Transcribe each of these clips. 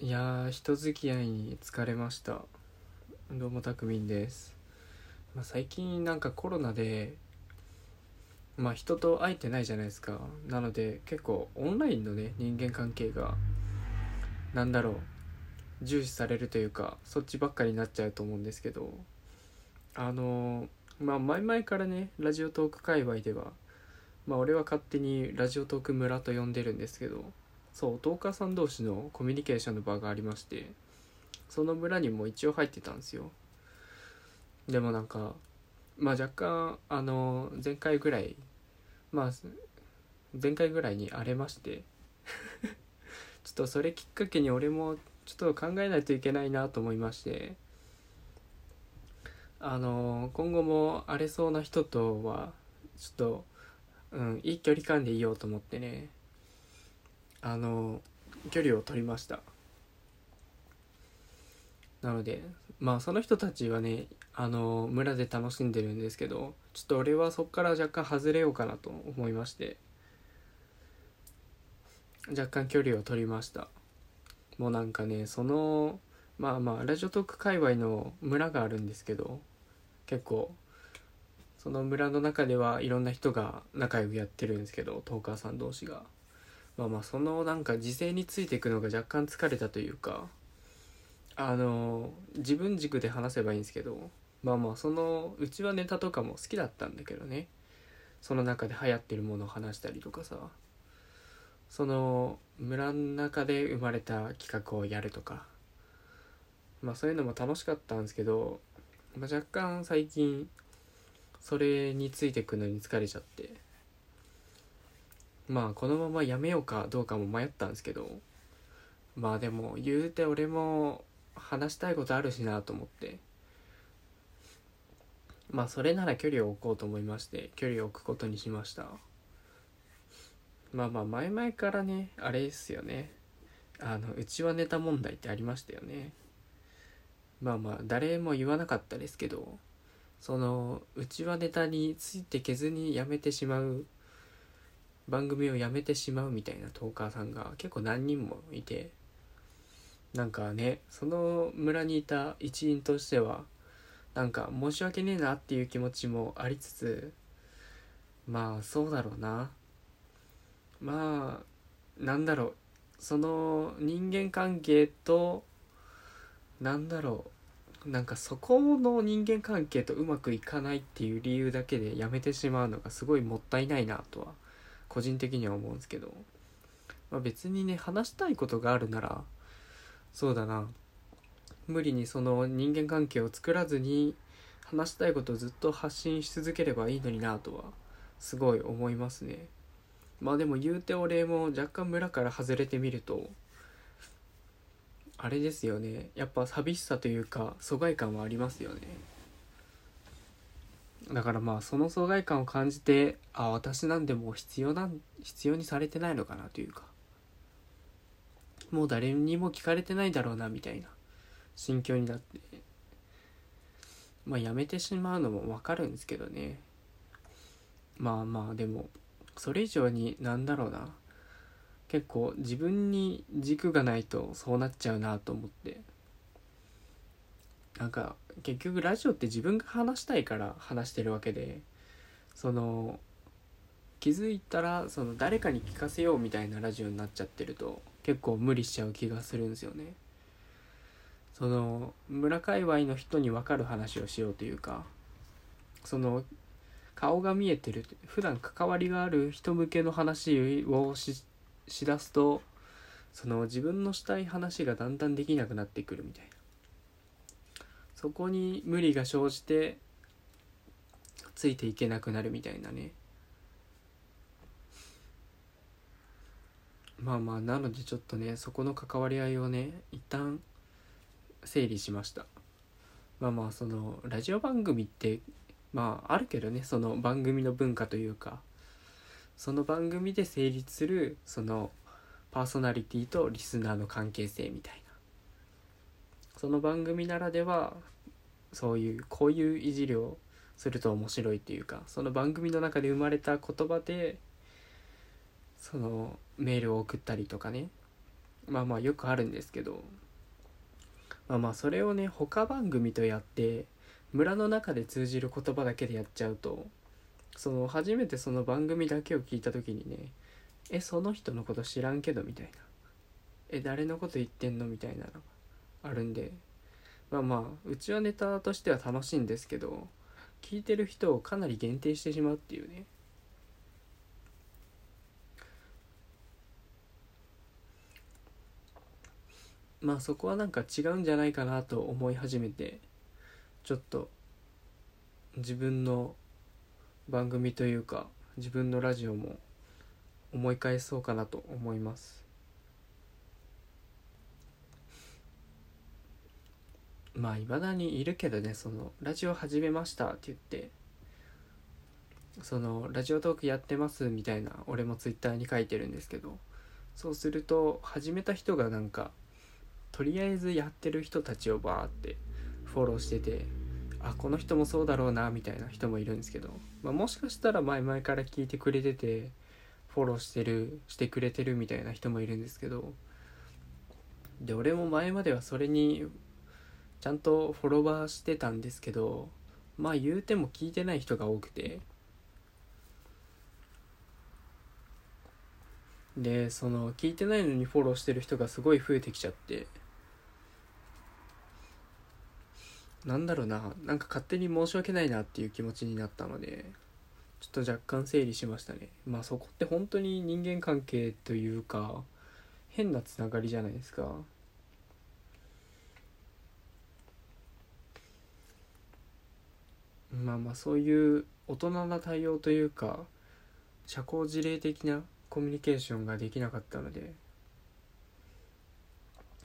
いやー人付き合いに疲れました。どうもたくみんです、まあ、最近なんかコロナでまあ人と会えてないじゃないですか。なので結構オンラインのね人間関係がなんだろう重視されるというかそっちばっかりになっちゃうと思うんですけど。あのまあ前々からねラジオトーク界隈ではまあ俺は勝手にラジオトーク村と呼んでるんですけどそうトーカーさん同士のコミュニケーションの場がありましてその村にも一応入ってたんですよ。でもなんかまあ若干あの前回ぐらいまあ前回ぐらいに荒れまして ちょっとそれきっかけに俺もちょっと考えないといけないなと思いましてあの今後も荒れそうな人とはちょっと、うん、いい距離感でいようと思ってね。あの距離を取りました。なのでまあその人たちはねあの村で楽しんでるんですけどちょっと俺はそこから若干外れようかなと思いまして若干距離を取りました。もうなんかねそのまあまあラジオトーク界隈の村があるんですけど結構その村の中ではいろんな人が仲良くやってるんですけどトーカーさん同士が。まあまあそのなんか時勢についていくのが若干疲れたというかあの自分軸で話せばいいんですけどまあまあそのうちはネタとかも好きだったんだけどね。その中で流行ってるものを話したりとかさ。その村の中で生まれた企画をやるとか。まあそういうのも楽しかったんですけど、まあ、若干最近それについていくのに疲れちゃって。まあこのままやめようかどうかも迷ったんですけど。まあでも言うて俺も話したいことあるしなと思って。まあそれなら距離を置こうと思いまして距離を置くことにしました。まあまあ前々からねあれですよね。あのうちはネタ問題ってありましたよね。まあまあ誰も言わなかったですけどそのうちはネタについてけずにやめてしまう番組をやめてしまうみたいなトーカーさんが結構何人もいてなんかねその村にいた一員としてはなんか申し訳ねえなっていう気持ちもありつつまあそうだろうな。まあなんだろう。その人間関係となんだろう。なんかそこの人間関係とうまくいかないっていう理由だけでやめてしまうのがすごいもったいないなとは個人的には思うんですけど、まあ、別にね話したいことがあるならそうだな。無理にその人間関係を作らずに話したいことをずっと発信し続ければいいのになとはすごい思いますね。まあでも言うて俺も若干村から外れてみるとあれですよね。やっぱ寂しさというか疎外感はありますよね。だからまあその疎外感を感じてあ私なんでもう必要なん必要にされてないのかなというか。もう誰にも聞かれてないだろうなみたいな心境になって。まあやめてしまうのもわかるんですけどね。まあまあでもそれ以上になんだろうな。結構自分に軸がないとそうなっちゃうなと思って。なんか結局ラジオって自分が話したいから話してるわけでその気づいたらその誰かに聞かせようみたいなラジオになっちゃってると結構無理しちゃう気がするんですよね。その村界隈の人に分かる話をしようというかその顔が見えてる普段関わりがある人向けの話をししだすとその自分のしたい話がだんだんできなくなってくるみたいな。そこに無理が生じてついていけなくなるみたいなね。まあまあなのでちょっとねそこの関わり合いをね一旦整理しました。まあまあそのラジオ番組ってまああるけどねその番組の文化というかその番組で成立するそのパーソナリティとリスナーの関係性みたいな。その番組ならではそういうこういういじりをすると面白いというかその番組の中で生まれた言葉でそのメールを送ったりとかねまあまあよくあるんですけどまあまあそれをね他番組とやって村の中で通じる言葉だけでやっちゃうとその初めてその番組だけを聞いた時にね「えその人のこと知らんけど」みたいな「え誰のこと言ってんの?」みたいなのあるんで。まあまあうちはネタとしては楽しいんですけど聞いてる人をかなり限定してしまうっていうね。まあそこはなんか違うんじゃないかなと思い始めてちょっと自分の番組というか自分のラジオも思い返そうかなと思います。まあいまだにいるけどねそのラジオ始めましたって言ってそのラジオトークやってますみたいな俺もツイッターに書いてるんですけどそうすると始めた人がなんかとりあえずやってる人たちをバーってフォローしててあこの人もそうだろうなみたいな人もいるんですけど、まあ、もしかしたら前々から聞いてくれててフォローしてるしてくれてるみたいな人もいるんですけどで俺も前まではそれにちゃんとフォロワーしてたんですけどまあ言うても聞いてない人が多くて。でその聞いてないのにフォローしてる人がすごい増えてきちゃって。なんだろうな。なんか勝手に申し訳ないなっていう気持ちになったのでちょっと若干整理しましたね。まあそこって本当に人間関係というか変なつながりじゃないですか。まあまあそういう大人な対応というか社交辞令的なコミュニケーションができなかったので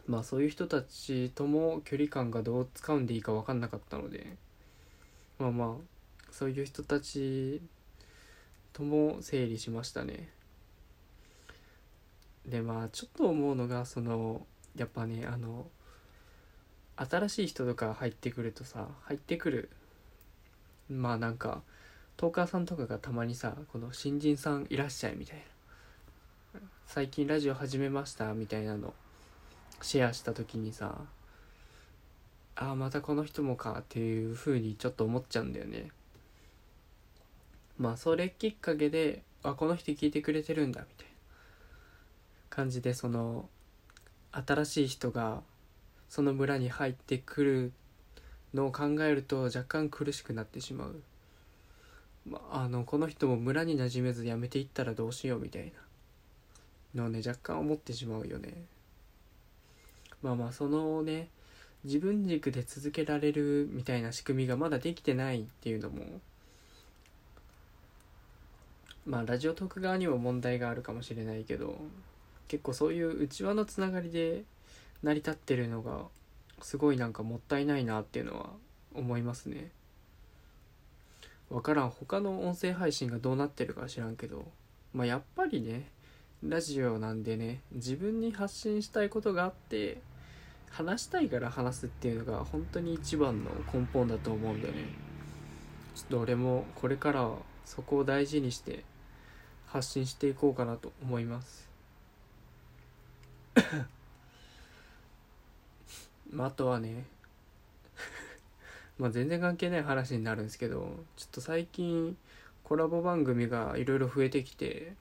まあそういう人たちとも距離感がどう使うんでいいか分かんなかったのでまあまあそういう人たちとも整理しましたね。でまあちょっと思うのがそのやっぱねあの新しい人とか入ってくるとさ入ってくるまあなんかトーカーさんとかがたまにさこの新人さんいらっしゃいみたいな最近ラジオ始めましたみたいなのシェアした時にさああまたこの人もかっていう風にちょっと思っちゃうんだよね。まあそれきっかけであこの人聞いてくれてるんだみたいな感じでその新しい人がその村に入ってくるのを考えると若干苦しくなってしまう、まあ、のこの人も村に馴染めず辞めていったらどうしようみたいな。のをね若干思ってしまうよね。まあまあそのね自分軸で続けられるみたいな仕組みがまだできてないっていうのもまあラジオトーク側にも問題があるかもしれないけど結構そういう内輪のつながりで成り立ってるのがすごいなんかもったいないなっていうのは思いますね。分からん。他の音声配信がどうなってるか知らんけど。まあやっぱりねラジオなんでね自分に発信したいことがあって話したいから話すっていうのが本当に一番の根本だと思うんだよね。ちょっと俺もこれからはそこを大事にして発信していこうかなと思います。まあ、あとはね まあ全然関係ない話になるんですけどちょっと最近コラボ番組がいろいろ増えてきて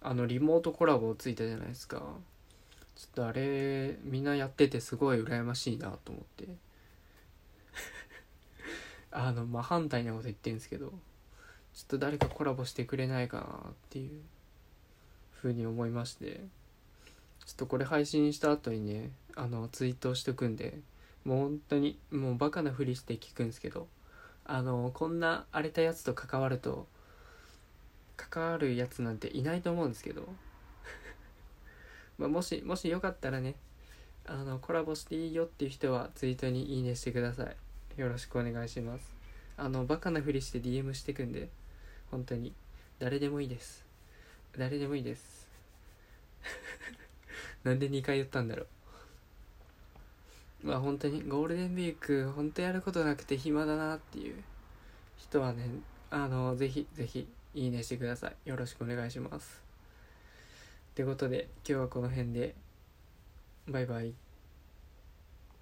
あのリモートコラボついたじゃないですか。ちょっとあれみんなやっててすごい羨ましいなと思って。あのま反対なこと言ってるんですけどちょっと誰かコラボしてくれないかなっていうふうに思いましてちょっとこれ配信した後にねあのツイートしとくんでもう本当にもうバカなふりして聞くんですけどあのこんな荒れたやつと関わると関わるやつなんていないと思うんですけど まあもしもしよかったらねあのコラボしていいよっていう人はツイートにいいねしてください。よろしくお願いします。あのバカなふりして DM してくんで本当に誰でもいいです。誰でもいいです。なんで2回言ったんだろう。まあ本当にゴールデンウィーク本当やることなくて暇だなっていう人はねあのぜひぜひいいねしてください。よろしくお願いします。ってことで今日はこの辺でバイバイ。